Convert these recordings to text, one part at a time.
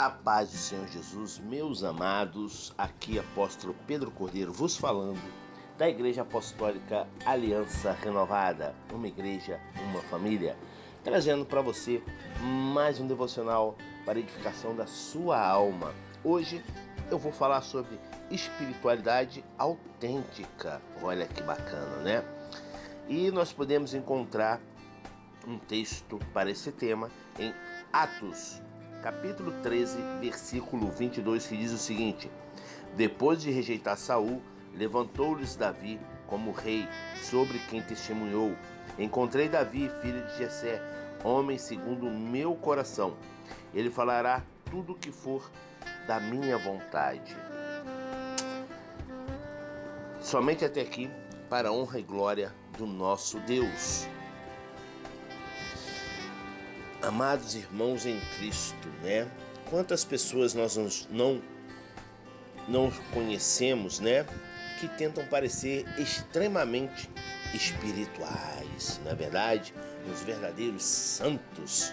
A paz do Senhor Jesus, meus amados, aqui apóstolo Pedro Cordeiro vos falando da Igreja Apostólica Aliança Renovada, uma igreja, uma família, trazendo para você mais um devocional para edificação da sua alma. Hoje eu vou falar sobre espiritualidade autêntica. Olha que bacana, né? E nós podemos encontrar um texto para esse tema em Atos capítulo 13, versículo 22, que diz o seguinte: Depois de rejeitar Saul, levantou-lhes Davi como rei, sobre quem testemunhou: Encontrei Davi, filho de Jessé, homem segundo o meu coração. Ele falará tudo o que for da minha vontade. Somente até aqui, para a honra e glória do nosso Deus. Amados irmãos em Cristo, né? Quantas pessoas nós não não conhecemos, né? Que tentam parecer extremamente espirituais, na é verdade, os verdadeiros santos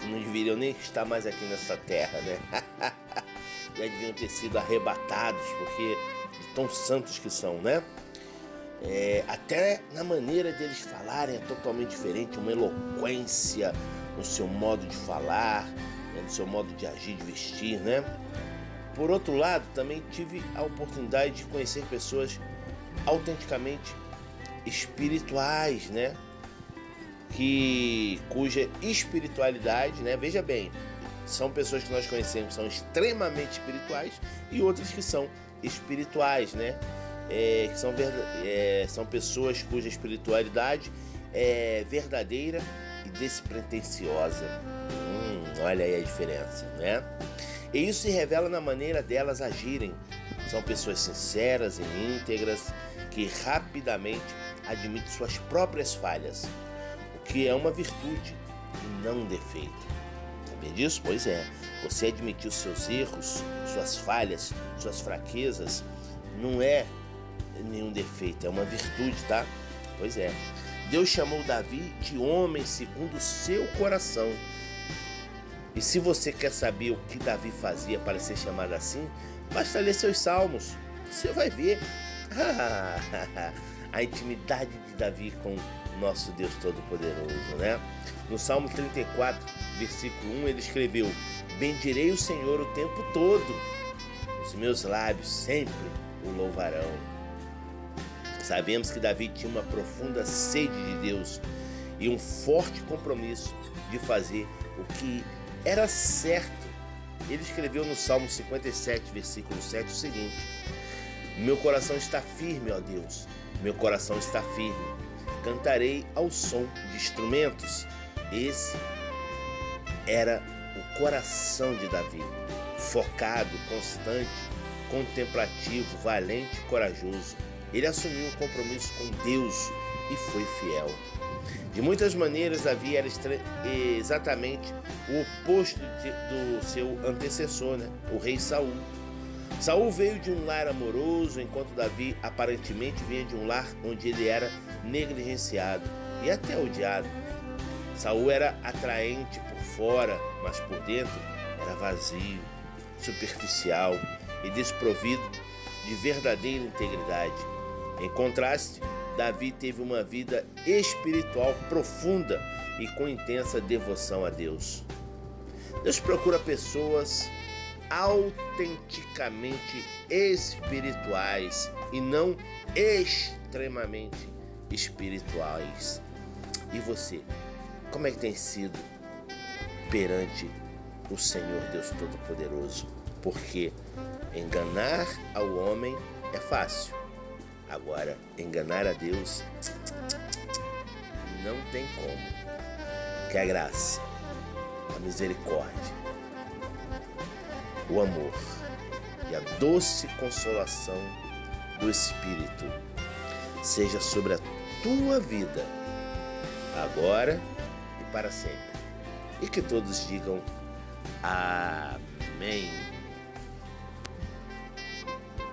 que não deveriam nem estar mais aqui nessa terra, né? Já deviam ter sido arrebatados porque de tão santos que são, né? É, até na maneira deles falarem é totalmente diferente, uma eloquência, no seu modo de falar, né, no seu modo de agir, de vestir, né? Por outro lado, também tive a oportunidade de conhecer pessoas autenticamente espirituais, né? Que cuja espiritualidade, né? Veja bem, são pessoas que nós conhecemos que são extremamente espirituais e outras que são espirituais, né? É, que são, é, são pessoas cuja espiritualidade é verdadeira despretensiosa. Hum, olha aí a diferença, né? E isso se revela na maneira delas agirem. São pessoas sinceras e íntegras que rapidamente admitem suas próprias falhas, o que é uma virtude e não um defeito. Sabia disso? Pois é. Você admitir os seus erros, suas falhas, suas fraquezas, não é nenhum defeito, é uma virtude, tá? Pois é. Deus chamou Davi de homem segundo o seu coração. E se você quer saber o que Davi fazia para ser chamado assim, basta ler seus salmos. Você vai ver a intimidade de Davi com nosso Deus Todo-Poderoso, né? No Salmo 34, versículo 1, ele escreveu: Bendirei o Senhor o tempo todo, os meus lábios sempre o louvarão. Sabemos que Davi tinha uma profunda sede de Deus e um forte compromisso de fazer o que era certo. Ele escreveu no Salmo 57, versículo 7 o seguinte: Meu coração está firme, ó Deus, meu coração está firme. Cantarei ao som de instrumentos. Esse era o coração de Davi, focado, constante, contemplativo, valente e corajoso ele assumiu um compromisso com Deus e foi fiel. De muitas maneiras, Davi era exatamente o oposto do seu antecessor, né? o rei Saul. Saul veio de um lar amoroso, enquanto Davi aparentemente vinha de um lar onde ele era negligenciado e até odiado. Saul era atraente por fora, mas por dentro era vazio, superficial e desprovido de verdadeira integridade. Em contraste, Davi teve uma vida espiritual profunda e com intensa devoção a Deus. Deus procura pessoas autenticamente espirituais e não extremamente espirituais. E você, como é que tem sido perante o Senhor Deus Todo-Poderoso? Porque enganar ao homem é fácil Agora, enganar a Deus não tem como. Que a graça, a misericórdia, o amor e a doce consolação do Espírito seja sobre a tua vida, agora e para sempre. E que todos digam Amém.